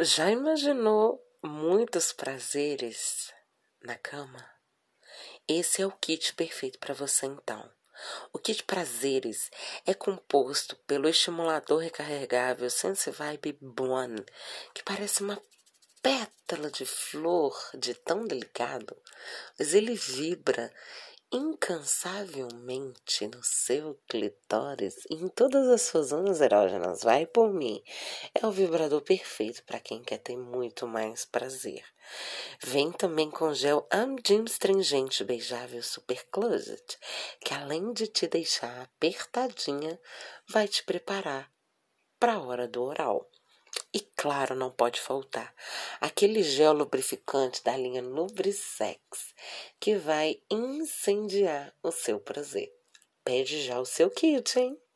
Já imaginou muitos prazeres na cama? Esse é o kit perfeito para você então. O kit prazeres é composto pelo estimulador recarregável Sense Vibe One, que parece uma pétala de flor de tão delicado, mas ele vibra incansavelmente no seu clitóris e em todas as suas zonas erógenas. Vai por mim. É o vibrador perfeito para quem quer ter muito mais prazer. Vem também com gel Amdim Stringente Beijável Super Closet, que além de te deixar apertadinha, vai te preparar para a hora do oral. E claro, não pode faltar aquele gel lubrificante da linha Lubrisex, que vai incendiar o seu prazer. Pede já o seu kit, hein?